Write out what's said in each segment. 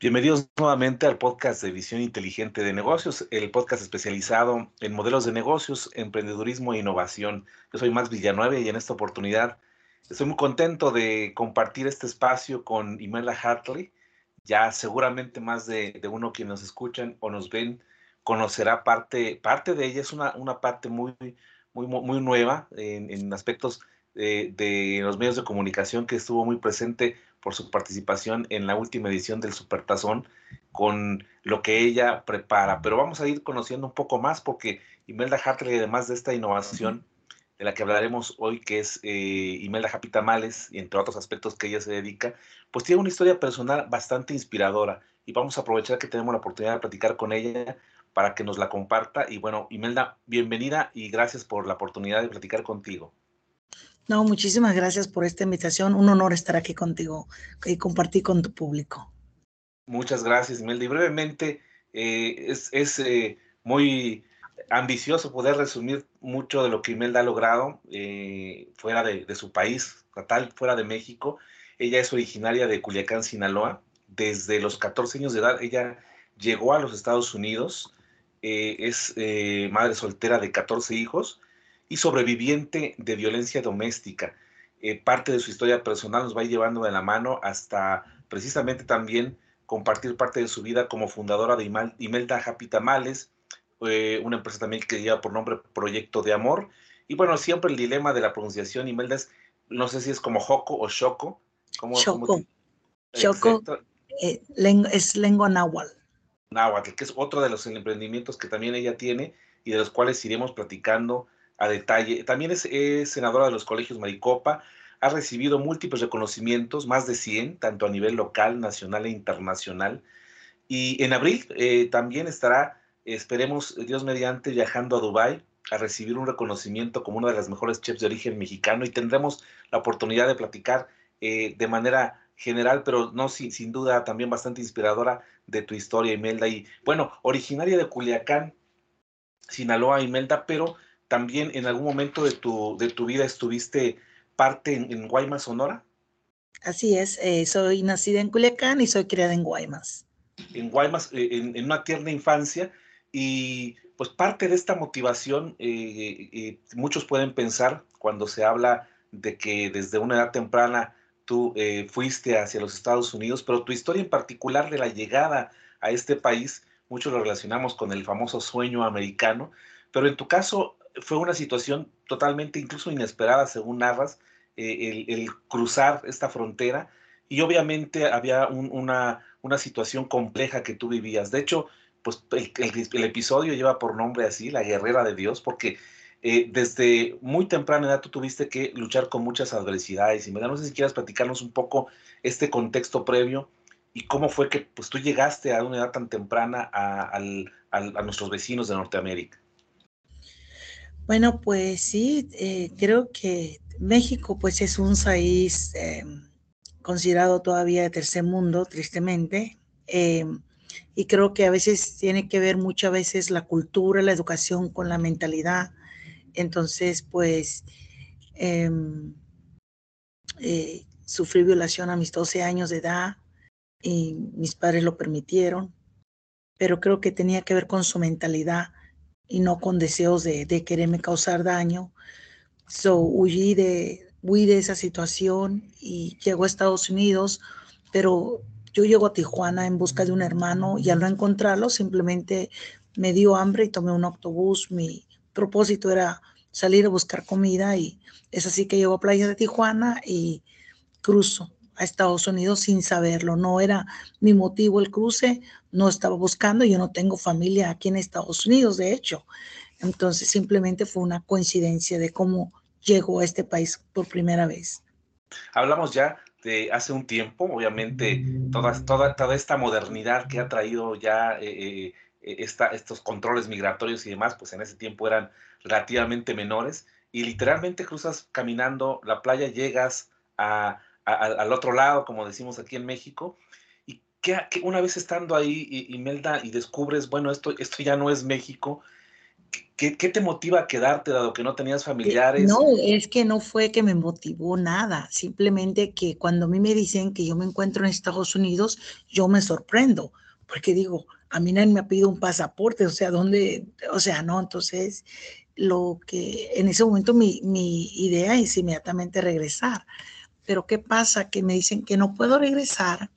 Bienvenidos nuevamente al podcast de Visión Inteligente de Negocios, el podcast especializado en modelos de negocios, emprendedurismo e innovación. Yo soy Max Villanueva y en esta oportunidad estoy muy contento de compartir este espacio con Imelda Hartley. Ya seguramente más de, uno que nos escuchan o nos ven conocerá parte, parte de ella. Es una, una parte muy, muy, muy nueva en, en aspectos de, de los medios de comunicación que estuvo muy presente por su participación en la última edición del Supertazón con lo que ella prepara. Pero vamos a ir conociendo un poco más porque Imelda Hartley, además de esta innovación de la que hablaremos hoy, que es eh, Imelda Happy Tamales, y entre otros aspectos que ella se dedica, pues tiene una historia personal bastante inspiradora y vamos a aprovechar que tenemos la oportunidad de platicar con ella para que nos la comparta. Y bueno, Imelda, bienvenida y gracias por la oportunidad de platicar contigo. No, muchísimas gracias por esta invitación. Un honor estar aquí contigo y compartir con tu público. Muchas gracias, Imelda. Y brevemente, eh, es, eh, muy ambicioso poder resumir mucho de lo que Imelda ha logrado eh, fuera de, su país natal, fuera de México. Ella es originaria de Culiacán, Sinaloa. Desde los 14 años de edad, ella llegó a los Estados Unidos. es madre soltera de 14 hijos y sobreviviente de violencia doméstica. Eh, parte de su historia personal nos va llevando de la mano hasta precisamente también compartir parte de su vida como fundadora de Imelda Happy Tamales, eh, una empresa también que lleva por nombre Proyecto de Amor. Y bueno, siempre el dilema de la pronunciación, Imelda es, no sé si es como Joco o Choco. Choco. Choco eh, es lengua náhuatl. Náhuatl, que es otro de los emprendimientos que también ella tiene y de los cuales iremos platicando a detalle. También es, senadora de los colegios Maricopa, ha recibido múltiples reconocimientos, más de 100, tanto a nivel local, nacional e internacional. Y en abril eh, también estará, esperemos, Dios mediante, viajando a Dubái a recibir un reconocimiento como una de las mejores chefs de origen mexicano y tendremos la oportunidad de platicar eh, de manera general, pero no sin, sin, duda también bastante inspiradora de tu historia, Imelda. Y bueno, originaria de Culiacán, Sinaloa, Imelda, pero también en algún momento de tu, de tu vida estuviste parte en, Guaymas, Sonora. Así es, eh, soy nacida en Culiacán y soy criada en Guaymas. En Guaymas, eh, en, una tierna infancia, y pues parte de esta motivación, eh, muchos pueden pensar cuando se habla de que desde una edad temprana tú fuiste hacia los Estados Unidos, pero tu historia en particular de la llegada a este país, muchos lo relacionamos con el famoso sueño americano, pero en tu caso fue una situación totalmente incluso inesperada, según narras, eh, el, cruzar esta frontera y obviamente había una, una, situación compleja que tú vivías. De hecho, pues el, episodio lleva por nombre así, la guerrera de Dios, porque eh, desde muy temprana edad tú tuviste que luchar con muchas adversidades y me da, no sé si quieras platicarnos un poco este contexto previo y cómo fue que pues tú llegaste a una edad tan temprana a nuestros vecinos de Norteamérica. Bueno, pues sí, eh, creo que México pues es un país eh, considerado todavía de tercer mundo, tristemente, eh, y creo que a veces tiene que ver muchas veces la cultura, la educación con la mentalidad. Entonces, pues em, sufrí violación a mis 12 años de edad y mis padres lo permitieron, pero creo que tenía que ver con su mentalidad y no con deseos de, quererme causar daño. So, huí de, huí de esa situación y llego a Estados Unidos, pero yo llego a Tijuana en busca de un hermano y al no encontrarlo simplemente me dio hambre y tomé un autobús. Mi propósito era salir a buscar comida y es así que llego a Playa de Tijuana y cruzo a Estados Unidos sin saberlo. No era mi motivo el cruce, no estaba buscando, yo no tengo familia aquí en Estados Unidos, de hecho. Entonces simplemente fue una coincidencia de cómo llegó a este país por primera vez. Hablamos ya de hace un tiempo, obviamente, toda, toda, toda esta modernidad que ha traído ya eh, eh, estos controles migratorios y demás, pues en ese tiempo eran relativamente menores y literalmente cruzas caminando la playa, llegas a, al otro lado, como decimos aquí en México, y que, una vez estando ahí, Imelda, y descubres, bueno, esto, esto ya no es México, ¿Qué, te motiva a quedarte dado que no tenías familiares? No, es que no fue que me motivó nada, simplemente que cuando a mí me dicen que yo me encuentro en Estados Unidos, yo me sorprendo, porque digo, a mí nadie me ha pedido un pasaporte, o sea, ¿dónde? O sea, no, entonces lo que en ese momento mi, mi idea es inmediatamente regresar. Pero ¿qué pasa? Que me dicen que no puedo regresar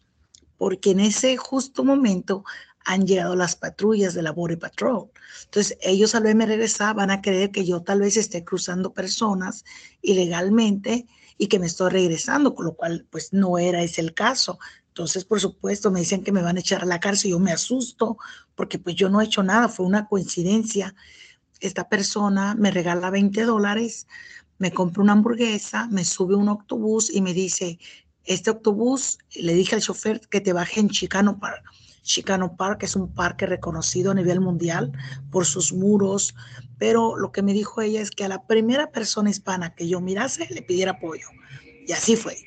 porque en ese justo momento han llegado las patrullas de la Border Patrol. Entonces, ellos al verme regresar van a creer que yo tal vez esté cruzando personas ilegalmente y que me estoy regresando, con lo cual, pues no era ese el caso. Entonces, por supuesto, me dicen que me van a echar a la cárcel. Yo me asusto porque pues yo no he hecho nada, fue una coincidencia. Esta persona me regala 20 dólares, me compra una hamburguesa, me sube un autobús y me dice, este autobús, le dije al chofer que te baje en Chicano Park. Chicano Park es un parque reconocido a nivel mundial por sus muros, pero lo que me dijo ella es que a la primera persona hispana que yo mirase le pidiera apoyo. Y así fue.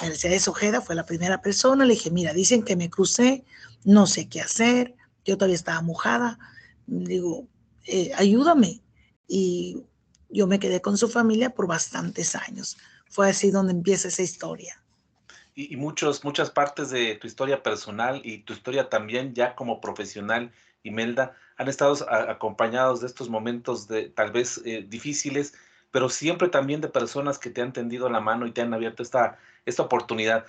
Mercedes Ojeda fue la primera persona. Le dije, mira, dicen que me crucé, no sé qué hacer, yo todavía estaba mojada. Digo, eh, ayúdame. Y yo me quedé con su familia por bastantes años. Fue así donde empieza esa historia. Y, muchos, muchas partes de tu historia personal y tu historia también ya como profesional, Imelda, han estado acompañados de estos momentos de tal vez eh, difíciles, pero siempre también de personas que te han tendido la mano y te han abierto esta, esta oportunidad.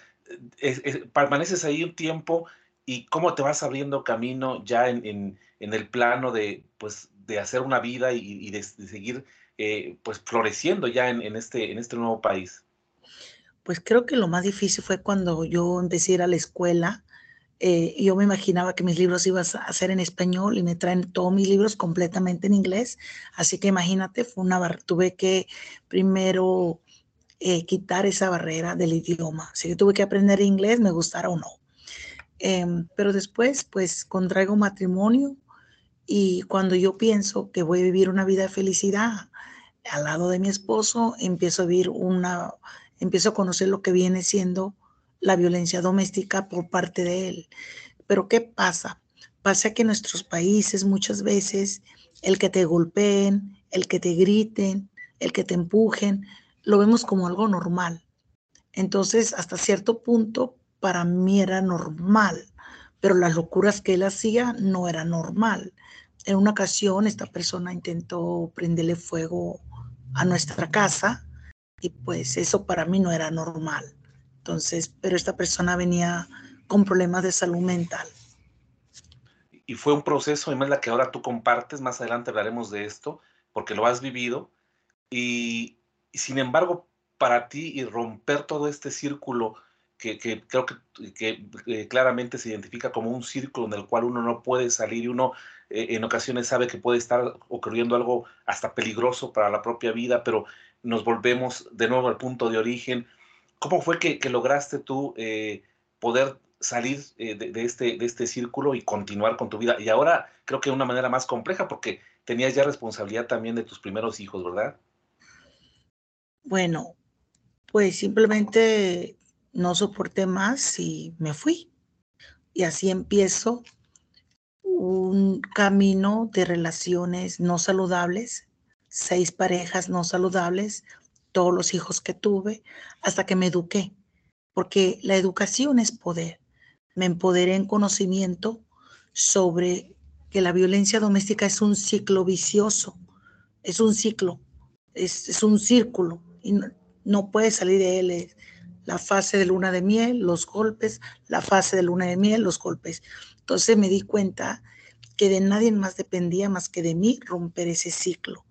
permaneces ahí un tiempo y cómo te vas abriendo camino ya en, el plano de, pues, de hacer una vida y, de, seguir eh, pues, floreciendo ya en, este, en este nuevo país. Pues creo que lo más difícil fue cuando yo empecé a ir a la escuela eh, yo me imaginaba que mis libros iban a ser en español y me traen todos mis libros completamente en inglés. Así que imagínate, fue una tuve que primero eh, quitar esa barrera del idioma. Así que tuve que aprender inglés, me gustara o no. Em, pero después, pues, contraigo matrimonio y cuando yo pienso que voy a vivir una vida de felicidad al lado de mi esposo, empiezo a vivir una, empiezo a conocer lo que viene siendo la violencia doméstica por parte de él. Pero ¿qué pasa? Pasa que en nuestros países muchas veces el que te golpeen, el que te griten, el que te empujen, lo vemos como algo normal. Entonces, hasta cierto punto, para mí era normal, pero las locuras que él hacía no era normal. En una ocasión, esta persona intentó prenderle fuego a nuestra casa y pues eso para mí no era normal. Entonces, pero esta persona venía con problemas de salud mental. Y fue un proceso, la que ahora tú compartes, más adelante hablaremos de esto, porque lo has vivido. Y, sin embargo, para ti y romper todo este círculo que, creo que, claramente se identifica como un círculo en el cual uno no puede salir y uno eh, en ocasiones sabe que puede estar ocurriendo algo hasta peligroso para la propia vida, pero nos volvemos de nuevo al punto de origen ¿Cómo fue que, lograste tú eh, poder salir eh, de, este, de este círculo y continuar con tu vida? Y ahora creo que de una manera más compleja porque tenías ya responsabilidad también de tus primeros hijos, ¿verdad? Bueno, pues simplemente no soporté más y me fui. Y así empiezo un camino de relaciones no saludables, seis parejas no saludables, todos los hijos que tuve, hasta que me eduqué, porque la educación es poder. Me empoderé en conocimiento sobre que la violencia doméstica es un ciclo vicioso, es un ciclo, es, un círculo y no, no puede salir de él. La fase de luna de miel, los golpes, la fase de luna de miel, los golpes. Entonces me di cuenta que de nadie más dependía más que de mí romper ese ciclo,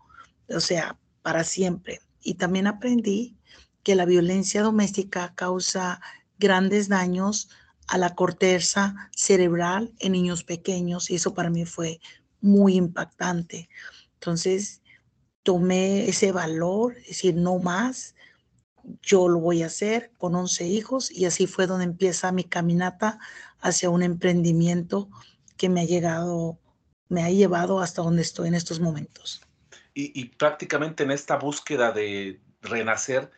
o sea, para siempre. Y también aprendí que la violencia doméstica causa grandes daños a la corteza cerebral en niños pequeños y eso para mí fue muy impactante. Entonces tomé ese valor, es decir, no más, yo lo voy a hacer con 11 hijos y así fue donde empieza mi caminata hacia un emprendimiento que me ha llegado, me ha llevado hasta donde estoy en estos momentos y, prácticamente en esta búsqueda de renacer,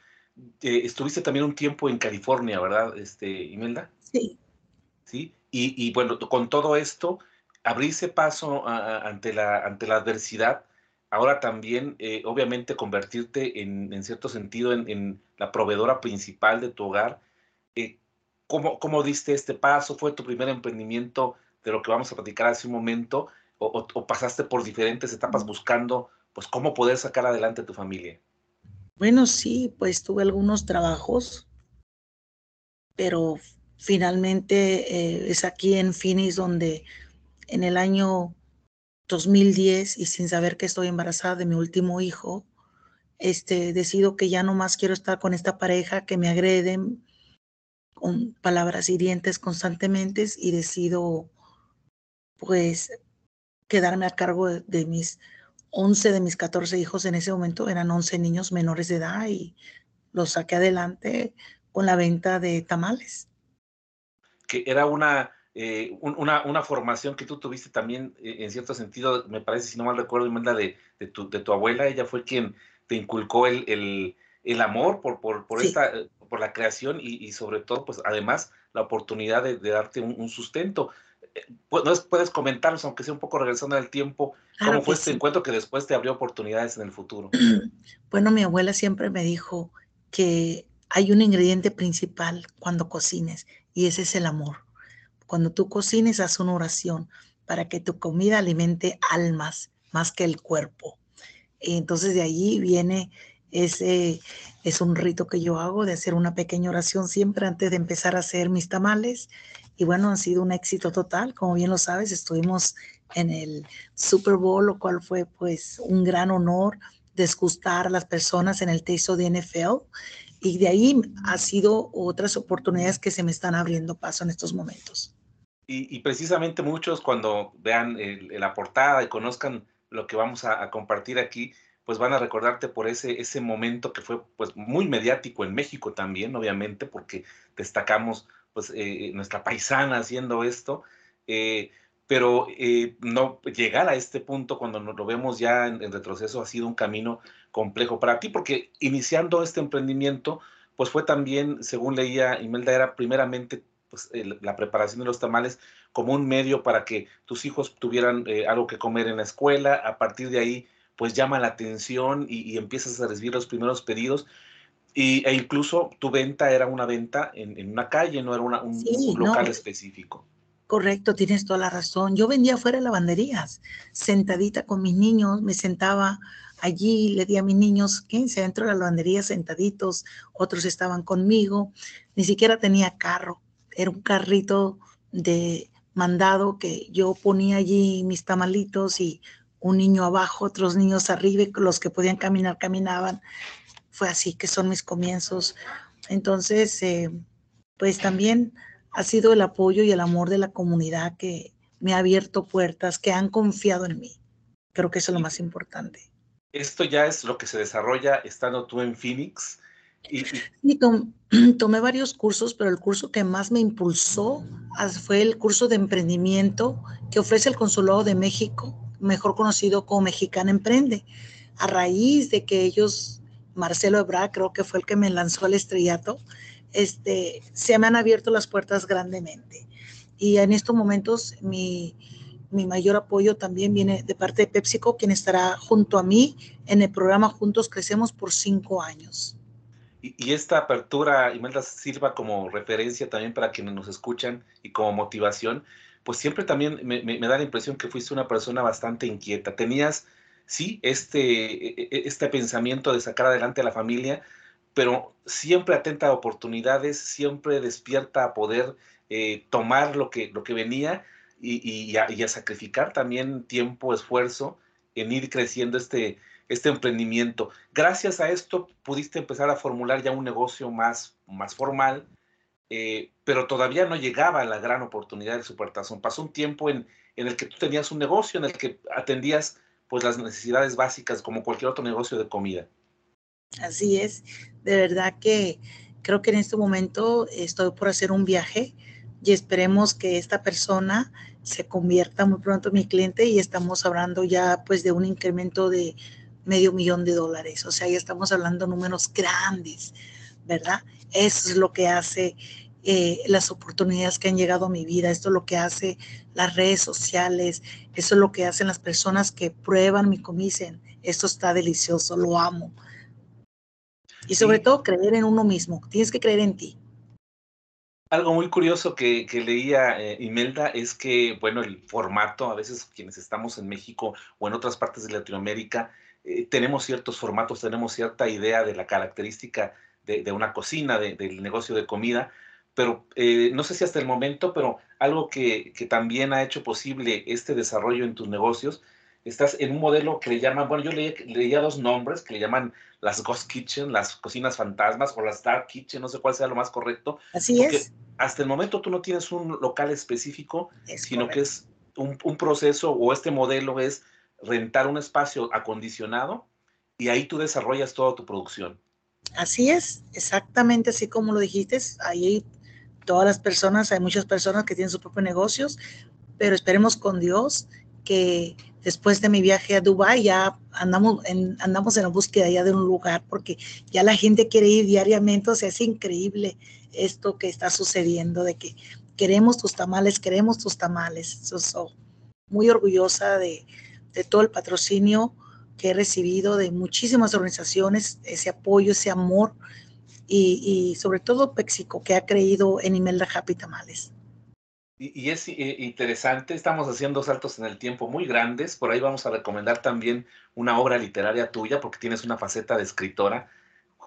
eh, estuviste también un tiempo en California, ¿verdad, este, Imelda? Sí. Sí, y, bueno, con todo esto, abrirse paso ante, la, ante la adversidad ahora también, eh, obviamente, convertirte en, cierto sentido en, la proveedora principal de tu hogar. Eh, ¿cómo, ¿Cómo diste este paso? ¿Fue tu primer emprendimiento de lo que vamos a platicar hace un momento? ¿O, o pasaste por diferentes etapas buscando pues cómo poder sacar adelante a tu familia? Bueno, sí, pues tuve algunos trabajos, pero finalmente eh, es aquí en Phoenix donde en el año 2010 y sin saber que estoy embarazada de mi último hijo, este, decido que ya no más quiero estar con esta pareja que me agreden con palabras hirientes constantemente y decido pues quedarme a cargo de mis 11 de mis 14 hijos en ese momento eran 11 niños menores de edad y los saqué adelante con la venta de tamales. Que era una, eh, una, una, formación que tú tuviste también, eh, en cierto sentido, me parece, si no mal recuerdo, Imelda, de, de, tu, de tu abuela, ella fue quien te inculcó el, el, el amor por, por, por esta, por la creación y, y, sobre todo, pues además, la oportunidad de, de darte un, un, sustento. ¿Puedes, puedes comentarnos, aunque sea un poco regresando al tiempo, cómo fue este encuentro que después te abrió oportunidades en el futuro? Bueno, mi abuela siempre me dijo que hay un ingrediente principal cuando cocines y ese es el amor. Cuando tú cocines, haz una oración para que tu comida alimente almas más que el cuerpo. Y entonces de allí viene ese, es un rito que yo hago de hacer una pequeña oración siempre antes de empezar a hacer mis tamales y bueno, ha sido un éxito total. Como bien lo sabes, estuvimos en el Super Bowl, lo cual fue pues un gran honor desgustar a las personas en el texto de NFL. Y de ahí ha sido otras oportunidades que se me están abriendo paso en estos momentos. Y, precisamente muchos cuando vean la portada y conozcan lo que vamos a, a, compartir aquí, pues van a recordarte por ese, ese momento que fue pues muy mediático en México también, obviamente, porque destacamos pues eh, nuestra paisana haciendo esto, eh, pero eh, no llegar a este punto cuando nos lo vemos ya en, retroceso ha sido un camino complejo para ti, porque iniciando este emprendimiento, pues fue también, según leía Imelda, era primeramente pues, la preparación de los tamales como un medio para que tus hijos tuvieran algo que comer en la escuela, a partir de ahí pues llama la atención y, y empiezas a recibir los primeros pedidos, y, e incluso tu venta era una venta en, en una calle, no era una, un, sí, un, local no. específico. Correcto, tienes toda la razón. Yo vendía fuera de lavanderías, sentadita con mis niños, me sentaba allí, le di a mis niños 15 dentro de la lavandería sentaditos, otros estaban conmigo, ni siquiera tenía carro, era un carrito de mandado que yo ponía allí mis tamalitos y un niño abajo, otros niños arriba, los que podían caminar, caminaban fue así que son mis comienzos. Entonces, eh, pues también ha sido el apoyo y el amor de la comunidad que me ha abierto puertas, que han confiado en mí. Creo que eso es lo más importante. Esto ya es lo que se desarrolla estando tú en Phoenix. Y, y tom, tomé varios cursos, pero el curso que más me impulsó fue el curso de emprendimiento que ofrece el Consulado de México, mejor conocido como Mexicana Emprende. A raíz de que ellos Marcelo Ebrard, creo que fue el que me lanzó al estrellato, este, se me han abierto las puertas grandemente. Y en estos momentos mi, mi mayor apoyo también viene de parte de PepsiCo, quien estará junto a mí en el programa Juntos Crecemos por cinco años. Y, esta apertura, Imelda, sirva como referencia también para quienes nos escuchan y como motivación, pues siempre también me, me da la impresión que fuiste una persona bastante inquieta. Tenías sí, este, e, e, este pensamiento de sacar adelante a la familia, pero siempre atenta a oportunidades, siempre despierta a poder eh, tomar lo que, lo que venía y, y, a, sacrificar también tiempo, esfuerzo en ir creciendo este, este emprendimiento. Gracias a esto pudiste empezar a formular ya un negocio más, más formal, eh, pero todavía no llegaba la gran oportunidad del Supertazón. Pasó un tiempo en, en el que tú tenías un negocio, en el que atendías pues las necesidades básicas como cualquier otro negocio de comida. Así es, de verdad que creo que en este momento estoy por hacer un viaje y esperemos que esta persona se convierta muy pronto en mi cliente y estamos hablando ya pues de un incremento de medio millón de dólares, o sea, ya estamos hablando números grandes, ¿verdad? Eso es lo que hace eh, las oportunidades que han llegado a mi vida. Esto es lo que hace las redes sociales, eso es lo que hacen las personas que prueban mi comida esto está delicioso, lo amo. Y sobre todo creer en uno mismo, tienes que creer en ti. Algo muy curioso que, leía eh, Imelda es que, bueno, el formato, a veces quienes estamos en México o en otras partes de Latinoamérica, eh, tenemos ciertos formatos, tenemos cierta idea de la característica de, una cocina, del negocio de comida, pero eh, no sé si hasta el momento, pero algo que, que, también ha hecho posible este desarrollo en tus negocios estás en un modelo que le llaman, bueno, yo leía dos nombres que le llaman las Ghost Kitchen, las cocinas fantasmas o las Dark Kitchen, no sé cuál sea lo más correcto. Así es. Hasta el momento tú no tienes un local específico, sino que es un, un, proceso o este modelo es rentar un espacio acondicionado y ahí tú desarrollas toda tu producción. Así es, exactamente así como lo dijiste. Ahí todas las personas, hay muchas personas que tienen sus propios negocios, pero esperemos con Dios que después de mi viaje a Dubái ya andamos en, andamos en la búsqueda ya de un lugar porque ya la gente quiere ir diariamente, o sea, es increíble esto que está sucediendo de que queremos tus tamales, queremos tus tamales. soy muy orgullosa de, todo el patrocinio que he recibido de muchísimas organizaciones, ese apoyo, ese amor y, sobre todo Péxico que ha creído en Imelda Happy Tamales. Y, es eh, interesante, estamos haciendo saltos en el tiempo muy grandes, por ahí vamos a recomendar también una obra literaria tuya, porque tienes una faceta de escritora,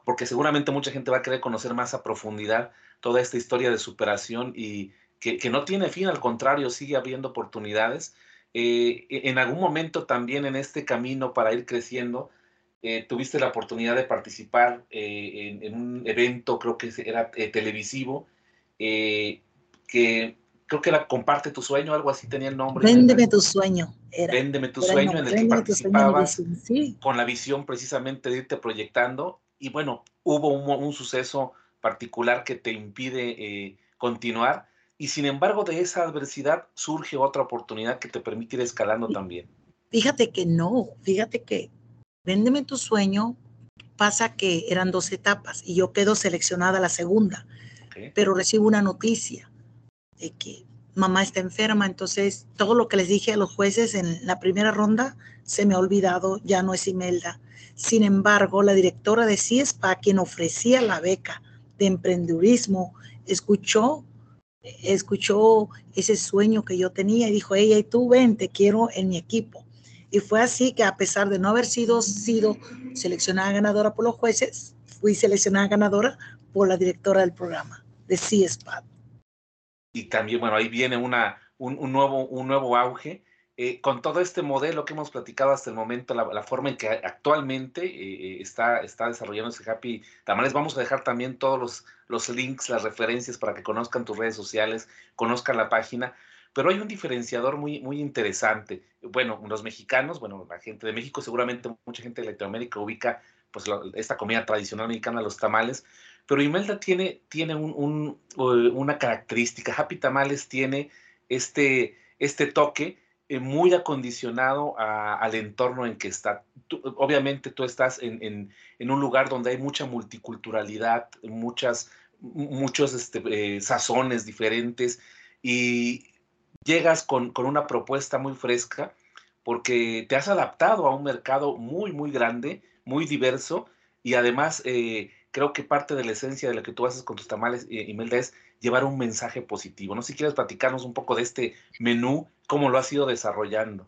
porque seguramente mucha gente va a querer conocer más a profundidad toda esta historia de superación y que, no tiene fin, al contrario, sigue habiendo oportunidades. Eh, e, en algún momento también en este camino para ir creciendo, eh, tuviste la oportunidad de participar en, en, un evento, creo que era televisivo, que creo que era Comparte tu sueño, algo así tenía el nombre. Véndeme tu sueño. Véndeme tu sueño, en el que participabas con la visión precisamente de irte proyectando. Y bueno, hubo un, suceso particular que te impide eh, continuar. Y sin embargo, de esa adversidad surge otra oportunidad que te permite ir escalando también. Fíjate que no, fíjate que Véndeme tu sueño pasa que eran dos etapas y yo quedo seleccionada la segunda, pero recibo una noticia de que mamá está enferma, entonces todo lo que les dije a los jueces en la primera ronda se me ha olvidado, ya no es Imelda. Sin embargo, la directora de CIESPA, quien ofrecía la beca de emprendedurismo, escuchó, escuchó ese sueño que yo tenía y dijo, ella y tú ven, te quiero en mi equipo. Y fue así que a pesar de no haber sido, sido seleccionada ganadora por los jueces, fui seleccionada ganadora por la directora del programa de CIESPA y también, bueno, ahí viene una, un, nuevo, un nuevo auge. Eh, con todo este modelo que hemos platicado hasta el momento, la, forma en que actualmente eh, eh, está, está desarrollándose Happy Tamales, vamos a dejar también todos los, los links, las referencias para que conozcan tus redes sociales, conozcan la página. Pero hay un diferenciador muy, muy interesante. Bueno, los mexicanos, bueno, la gente de México, seguramente mucha gente de Latinoamérica ubica pues esta comida tradicional mexicana, los tamales, pero Imelda tiene, tiene un, una característica. Happy Tamales tiene este, este toque eh, muy acondicionado al entorno en que está. obviamente tú estás en, un lugar donde hay mucha multiculturalidad, muchas, muchos este, eh, sazones diferentes y llegas con, con, una propuesta muy fresca porque te has adaptado a un mercado muy, muy grande, muy diverso y además eh, creo que parte de la esencia de lo que tú haces con tus tamales, eh, Imelda, es llevar un mensaje positivo. No si quieres platicarnos un poco de este menú, cómo lo has ido desarrollando.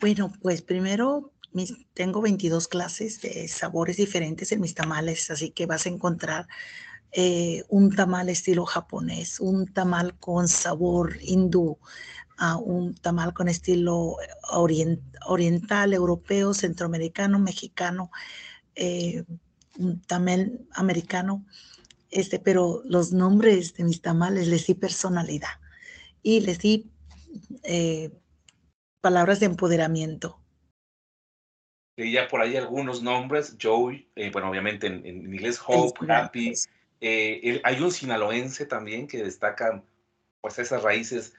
Bueno, pues primero tengo 22 clases de sabores diferentes en mis tamales, así que vas a encontrar eh, un tamal estilo japonés, un tamal con sabor hindú, uh, un tamal con estilo oriental, europeo, centroamericano, mexicano. Eh, un tamal americano, este, pero los nombres de mis tamales les di personalidad y les di eh, palabras de empoderamiento. Y ya por ahí algunos nombres, Joey, eh, bueno, obviamente en, inglés Hope, Happy. Eh, hay un sinaloense también que destaca pues esas raíces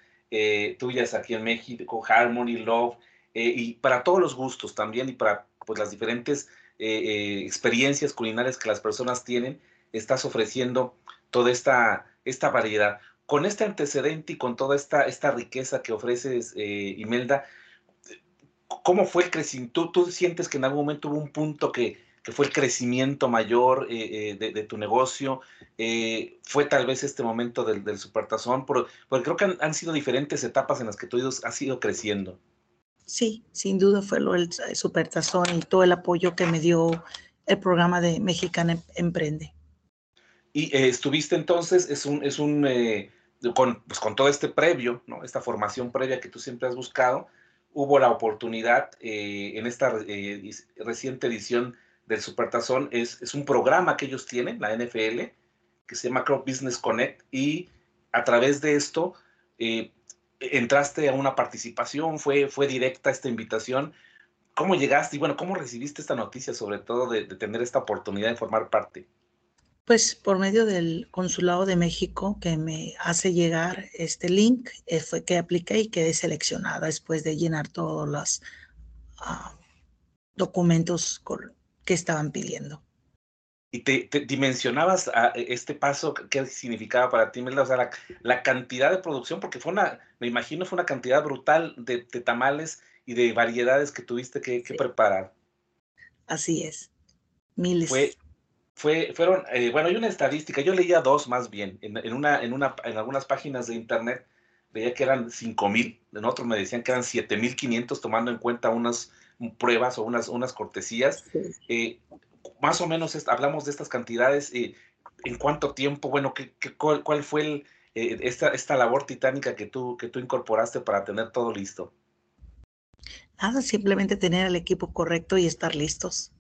tuyas aquí en México, Harmony, Love, y para todos los gustos también y para pues las diferentes eh, eh, experiencias culinarias que las personas tienen, estás ofreciendo toda esta, esta variedad. Con este antecedente y con toda esta, esta riqueza que ofreces, eh, Imelda, ¿cómo fue el crecimiento? ¿Tú, sientes que en algún momento hubo un punto que, fue el crecimiento mayor eh, eh, de, tu negocio? ¿Fue tal vez este momento del, del supertazón? Porque, creo que han, sido diferentes etapas en las que tú has ido creciendo. Sí, sin duda fue lo del supertazón y todo el apoyo que me dio el programa de Mexicana em-, Emprende. Y estuviste entonces, es un, es un con, pues, con todo este previo, ¿no? esta formación previa que tú siempre has buscado, hubo la oportunidad eh, en esta eh, reciente edición del Supertazón, es, es un programa que ellos tienen, la NFL, que se llama Crop Business Connect, y a través de esto eh, entraste a una participación, fue, fue directa esta invitación. ¿Cómo llegaste y bueno, cómo recibiste esta noticia, sobre todo de tener esta oportunidad de formar parte? Pues por medio del Consulado de México que me hace llegar este link, eh, fue que apliqué y quedé seleccionada después de llenar todos los ah, documentos que estaban pidiendo. ¿Y te, dimensionabas a e, este paso qué significaba para ti, O sea, la, cantidad de producción, porque fue una, me imagino, fue una cantidad brutal de, tamales y de variedades que tuviste que, preparar. Así es, miles fue, fueron, eh, bueno, hay una estadística, yo leía dos más bien, en, una, en, una, en algunas páginas de internet veía que eran 5.000, en otros me decían que eran 7.500 tomando en cuenta unas pruebas o unas, unas cortesías. Eh, más o menos hablamos de estas cantidades, eh, ¿en cuánto tiempo? Bueno, ¿qué, cuál, cuál, fue el, esta, esta labor titánica que tú, que tú incorporaste para tener todo listo? Nada, simplemente tener el equipo correcto y estar listos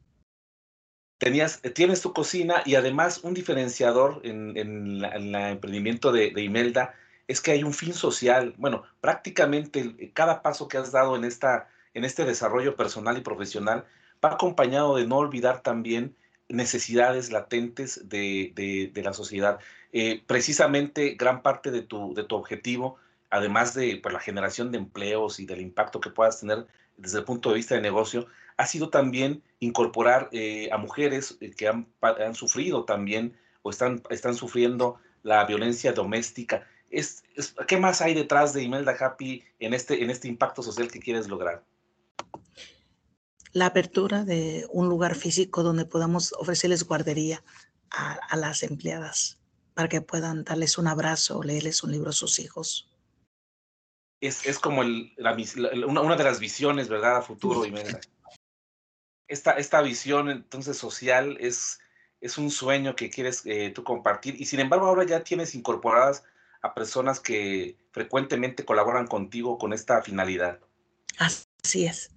tenías, eh, tienes tu cocina y además un diferenciador en, el emprendimiento de, Imelda es que hay un fin social. Bueno, prácticamente eh, cada paso que has dado en, esta, en este desarrollo personal y profesional va acompañado de no olvidar también necesidades latentes de, la sociedad. Eh, precisamente gran parte de tu, de tu objetivo, además de pues, la generación de empleos y del impacto que puedas tener desde el punto de vista de negocio, ha sido también incorporar eh, a mujeres eh, que han, sufrido también o están, están sufriendo la violencia doméstica. Es, ¿Qué más hay detrás de Imelda Happy en este, en este impacto social que quieres lograr? La apertura de un lugar físico donde podamos ofrecerles guardería a, las empleadas para que puedan darles un abrazo, leerles un libro a sus hijos. Es, es como el, una, una, de las visiones, ¿verdad? A futuro, Imelda esta, esta visión entonces social es, es un sueño que quieres eh, tú compartir y sin embargo ahora ya tienes incorporadas a personas que frecuentemente colaboran contigo con esta finalidad. Así es.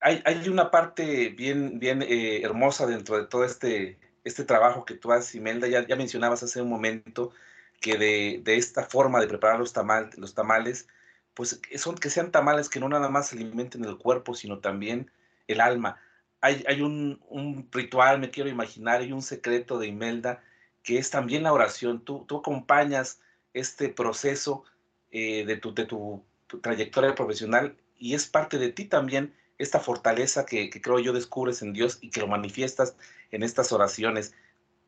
Hay, hay una parte bien, bien eh, hermosa dentro de todo este, este trabajo que tú haces, Imelda. Ya, ya mencionabas hace un momento que de, de esta forma de preparar los, los tamales, pues son que sean tamales que no nada más alimenten el cuerpo, sino también el alma hay, un, ritual, me quiero imaginar, y un secreto de Imelda, que es también la oración. Tú, tú acompañas este proceso eh, de, tu, de tu, trayectoria profesional y es parte de ti también esta fortaleza que, creo yo descubres en Dios y que lo manifiestas en estas oraciones.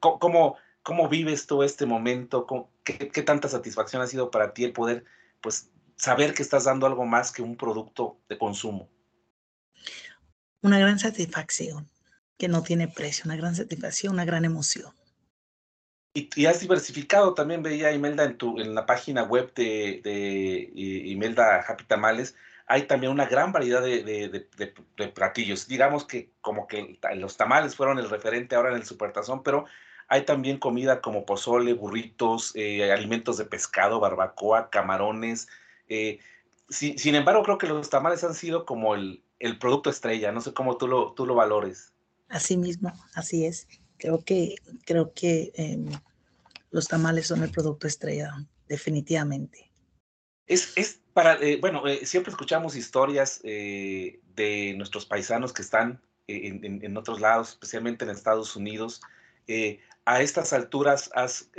¿Cómo, cómo, vives tú este momento? qué, qué, tanta satisfacción ha sido para ti el poder pues, saber que estás dando algo más que un producto de consumo? una gran satisfacción que no tiene precio, una gran satisfacción, una gran emoción. Y, has diversificado, también veía Imelda en, tu, en la página web de, de, Imelda Happy Tamales, hay también una gran variedad de, platillos. Digamos que como que los tamales fueron el referente ahora en el Supertazón, pero hay también comida como pozole, burritos, eh, alimentos de pescado, barbacoa, camarones. Eh, sin embargo, creo que los tamales han sido como el, el producto estrella. No sé cómo tú lo, tú lo valores. Así mismo, así es. Creo que, creo que em, los tamales son el producto estrella, definitivamente. Es, es para, eh, bueno, eh, siempre escuchamos historias eh, de nuestros paisanos que están en, en, otros lados, especialmente en Estados Unidos. a estas alturas has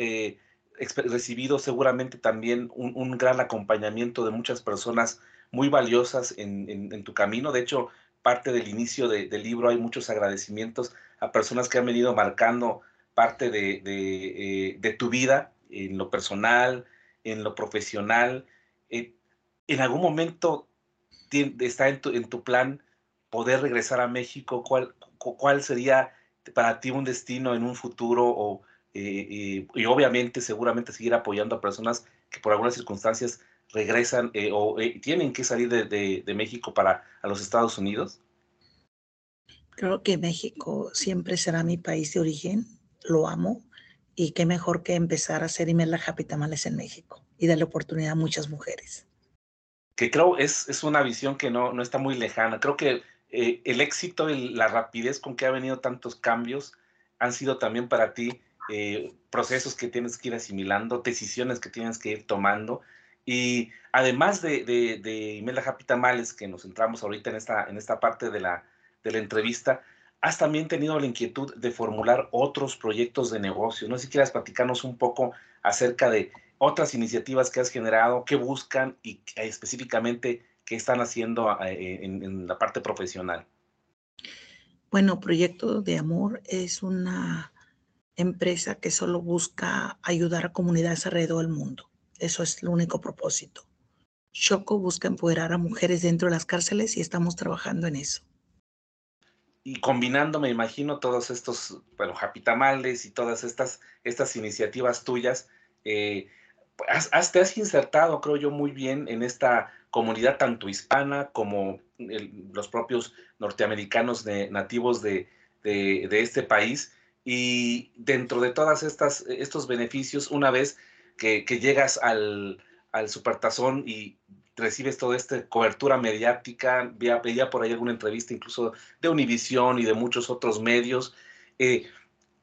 recibido seguramente también un, un, gran acompañamiento de muchas personas muy valiosas en, tu camino. De hecho, parte del inicio del libro hay muchos agradecimientos a personas que han venido marcando parte de, eh, tu vida en lo personal, en lo profesional. Eh, ¿En algún momento está en tu, en tu, plan poder regresar a México? ¿Cuál, ¿Cuál sería para ti un destino en un futuro? O, eh, y obviamente, seguramente seguir apoyando a personas que por algunas circunstancias regresan o tienen que salir de, de, de México para a los Estados Unidos? Creo que México siempre será mi país de origen, lo amo y qué mejor que empezar a hacer Imelda Happy Tamales en México y darle oportunidad a muchas mujeres. Que creo es, es una visión que no, no está muy lejana. Creo que eh, el éxito y la rapidez con que ha venido tantos cambios han sido también para ti eh, procesos que tienes que ir asimilando, decisiones que tienes que ir tomando. Y además de, de, de Imelda Happy Tamales, que nos centramos ahorita en esta, en esta parte de la, de la entrevista, has también tenido la inquietud de formular otros proyectos de negocio. No sé si quieras platicarnos un poco acerca de otras iniciativas que has generado, qué buscan y específicamente qué están haciendo eh, en, la parte profesional. Bueno, Proyecto de Amor es una empresa que solo busca ayudar a comunidades alrededor del mundo. Eso es el único propósito. Choco busca empoderar a mujeres dentro de las cárceles y estamos trabajando en eso y combinando, me imagino, todos estos, bueno, Japitamales y todas estas, estas iniciativas tuyas, eh, has, te has insertado, creo yo, muy bien en esta comunidad tanto hispana como los propios norteamericanos nativos de, de, este país. Y dentro de todas estas estos beneficios, una vez que, que llegas al, al supertazón y recibes toda esta cobertura mediática, veía, por ahí alguna entrevista incluso de Univisión y de muchos otros medios. Eh,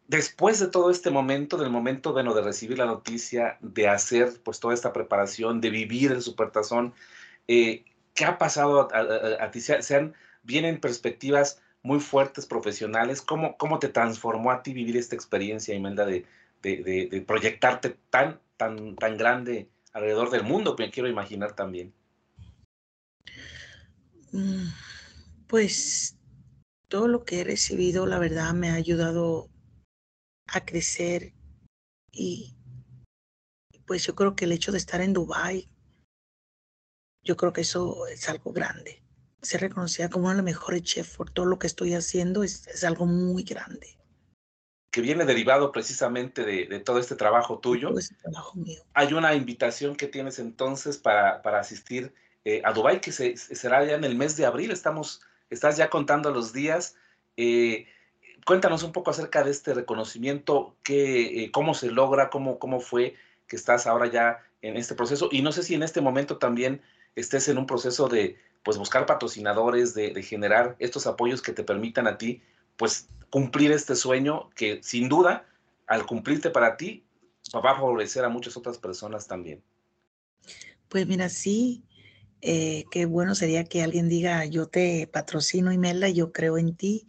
después de todo este momento, del momento bueno, de recibir la noticia, de hacer pues toda esta preparación, de vivir el supertazón, eh, ¿qué ha pasado a, ti? Se, vienen perspectivas muy fuertes profesionales. ¿Cómo, ¿Cómo te transformó a ti vivir esta experiencia, Imelda, de, de, de, proyectarte tan, tan, tan grande alrededor del mundo, que quiero imaginar también? Mm, pues todo lo que he recibido, la verdad, me ha ayudado a crecer y pues yo creo que el hecho de estar en Dubai, yo creo que eso es algo grande. Ser reconocida como una de las mejores chefs por todo lo que estoy haciendo es, algo muy grande. Que viene derivado precisamente de, todo este trabajo tuyo. trabajo mío. Hay una invitación que tienes entonces para, para asistir eh, a Dubái, que se, será ya en el mes de abril. Estamos, estás ya contando los días. Eh, cuéntanos un poco acerca de este reconocimiento, qué, eh, cómo se logra, cómo, cómo fue que estás ahora ya en este proceso. Y no sé si en este momento también estés en un proceso de pues, buscar patrocinadores, de, de generar estos apoyos que te permitan a ti pues cumplir este sueño que sin duda al cumplirte para ti va a favorecer a muchas otras personas también. Pues mira, sí, eh, qué bueno sería que alguien diga, yo te patrocino Imelda, yo creo en ti.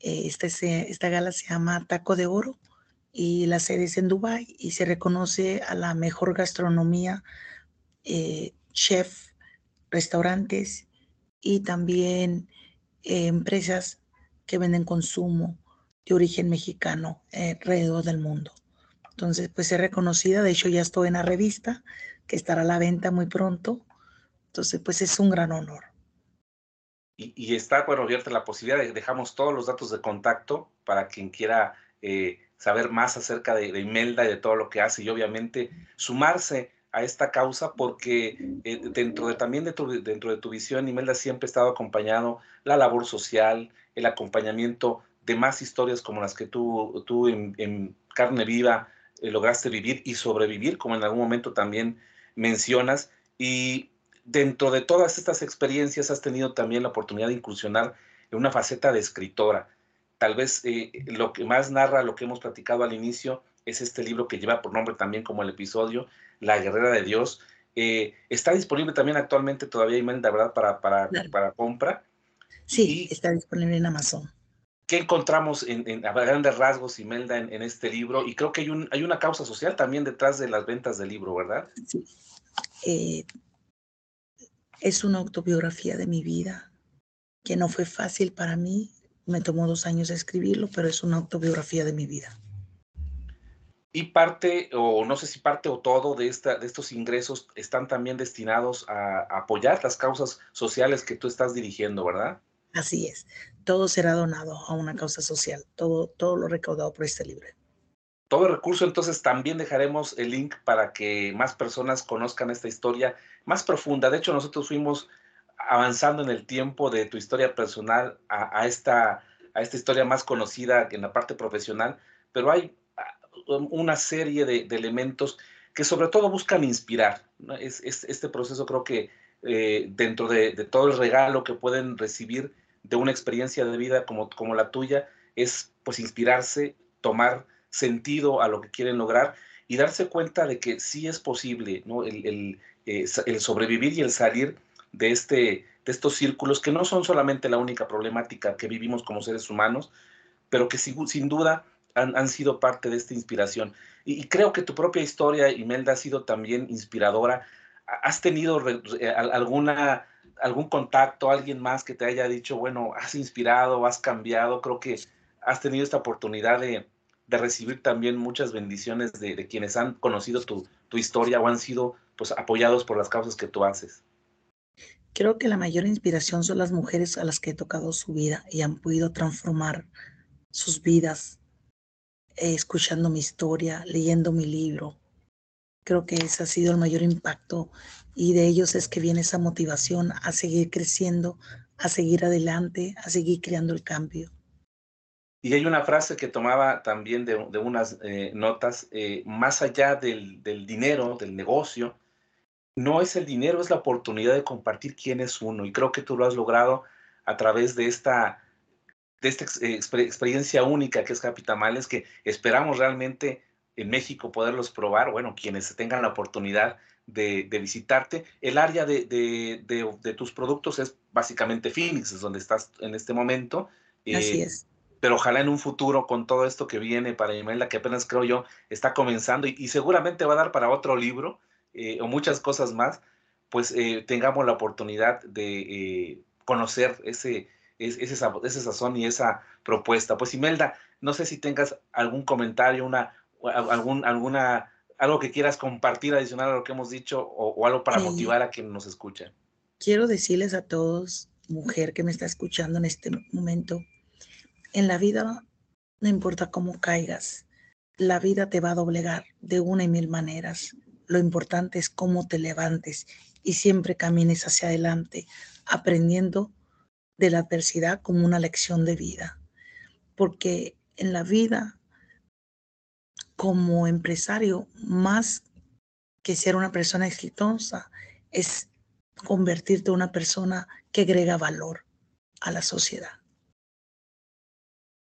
Eh, esta, esta gala se llama Taco de Oro y la sede es en Dubai y se reconoce a la mejor gastronomía, eh, chef, restaurantes y también empresas que venden consumo de origen mexicano alrededor del mundo. Entonces, pues es reconocida, de hecho ya estoy en la revista que estará a la venta muy pronto entonces, pues es un gran honor. Y, está, bueno, abierta la posibilidad, de, dejamos todos los datos de contacto para quien quiera eh, saber más acerca de, Imelda y de todo lo que hace y obviamente sumarse a esta causa porque eh, dentro de también tu, dentro de tu visión, Imelda siempre ha estado acompañado la labor social, el acompañamiento de más historias como las que tú, tú en, carne viva eh, lograste vivir y sobrevivir, como en algún momento también mencionas. Y dentro de todas estas experiencias has tenido también la oportunidad de incursionar en una faceta de escritora. Tal vez eh, lo que más narra lo que hemos platicado al inicio es este libro que lleva por nombre también como el episodio, La Guerrera de Dios. Eh, está disponible también actualmente todavía, Imelda, ¿verdad? Para, para, para compra. Sí, está disponible en Amazon. ¿Qué encontramos en, a grandes rasgos, Imelda, en, en, este libro? Y creo que hay, un, hay una causa social también detrás de las ventas del libro, ¿verdad? Sí. Eh, es una autobiografía de mi vida, que no fue fácil para mí. Me tomó dos años escribirlo, pero es una autobiografía de mi vida. Y parte, o no sé si parte o todo de, esta, de estos ingresos están también destinados a, apoyar las causas sociales que tú estás dirigiendo, ¿verdad? Así es. Todo será donado a una causa social, todo, todo lo recaudado por este libro. Todo el recurso, entonces también dejaremos el link para que más personas conozcan esta historia más profunda. De hecho, nosotros fuimos avanzando en el tiempo de tu historia personal a, esta, a esta historia más conocida en la parte profesional, pero hay una serie de, elementos que sobre todo buscan inspirar. Es, este proceso creo que eh, dentro de, todo el regalo que pueden recibir de una experiencia de vida como, como la tuya, es pues inspirarse, tomar sentido a lo que quieren lograr y darse cuenta de que sí es posible ¿no? el, eh, el, sobrevivir y el salir de, este, de estos círculos que no son solamente la única problemática que vivimos como seres humanos, pero que sin, sin duda han, sido parte de esta inspiración. Y, creo que tu propia historia, Imelda, ha sido también inspiradora. ¿Has tenido eh, alguna, algún contacto, alguien más que te haya dicho, bueno, has inspirado, has cambiado? Creo que has tenido esta oportunidad de, recibir también muchas bendiciones de, quienes han conocido tu, tu, historia o han sido pues, apoyados por las causas que tú haces. Creo que la mayor inspiración son las mujeres a las que he tocado su vida y han podido transformar sus vidas eh, escuchando mi historia, leyendo mi libro. Creo que ese ha sido el mayor impacto y de ellos es que viene esa motivación a seguir creciendo, a seguir adelante, a seguir creando el cambio. Y hay una frase que tomaba también de, unas eh, notas, eh, más allá del, del, dinero, del negocio, no es el dinero, es la oportunidad de compartir quién es uno. Y creo que tú lo has logrado a través de esta de esta eh, experiencia única que es Capitamales, que esperamos realmente en México poderlos probar, bueno, quienes tengan la oportunidad de, visitarte. El área de, tus productos es básicamente Phoenix, es donde estás en este momento. Así eh, es. Pero ojalá en un futuro con todo esto que viene para Imelda, que apenas creo yo está comenzando y, seguramente va a dar para otro libro eh, o muchas cosas más, pues tengamos la oportunidad de conocer ese, es, esa, sazón y esa propuesta. Pues Imelda, no sé si tengas algún comentario, una, algún, alguna, algo que quieras compartir adicional a lo que hemos dicho o, algo para motivar a quien nos escucha. Quiero decirles a todos, mujer que me está escuchando en este momento, en la vida no importa cómo caigas, la vida te va a doblegar de una y mil maneras. Lo importante es cómo te levantes y siempre camines hacia adelante, aprendiendo de la adversidad como una lección de vida. Porque en la vida, como empresario, más que ser una persona exitosa, es convertirte en una persona que agrega valor a la sociedad.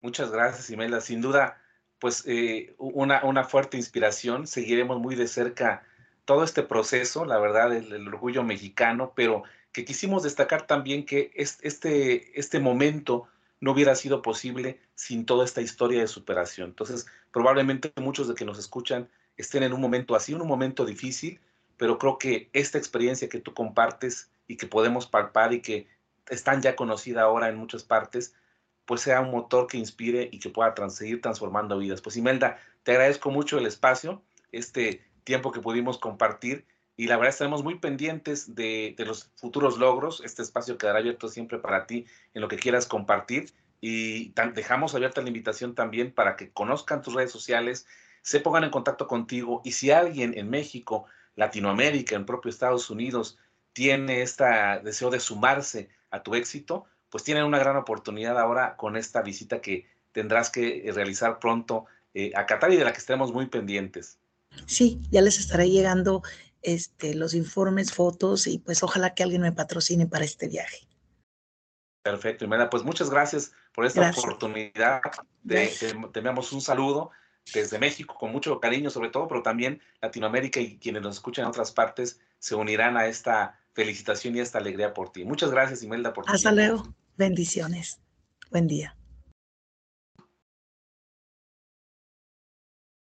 Muchas gracias, Imelda. Sin duda, pues eh, una, una, fuerte inspiración. Seguiremos muy de cerca todo este proceso, la verdad, el orgullo mexicano, pero que quisimos destacar también que este, este momento no hubiera sido posible sin toda esta historia de superación. Entonces, probablemente muchos de que nos escuchan estén en un momento así, un momento difícil, pero creo que esta experiencia que tú compartes y que podemos palpar y que están ya conocida ahora en muchas partes, pues sea un motor que inspire y que pueda seguir transformando vidas. Pues Imelda, te agradezco mucho el espacio, este tiempo que pudimos compartir y la verdad estaremos muy pendientes de, los futuros logros. Este espacio quedará abierto siempre para ti en lo que quieras compartir y dejamos abierta la invitación también para que conozcan tus redes sociales, se pongan en contacto contigo y si alguien en México, Latinoamérica, en propio Estados Unidos tiene este deseo de sumarse a tu éxito, pues tienen una gran oportunidad ahora con esta visita que tendrás que realizar pronto eh, a Qatar y de la que estaremos muy pendientes. Sí, ya les estaré llegando este, los informes, fotos y pues ojalá que alguien me patrocine para este viaje. Perfecto, Imelda. Pues muchas gracias por esta oportunidad. De, te, enviamos un saludo desde México con mucho cariño sobre todo, pero también Latinoamérica y quienes nos escuchan en otras partes se unirán a esta felicitación y a esta alegría por ti. Muchas gracias, Imelda, por tu Hasta luego. Bendiciones. Buen día.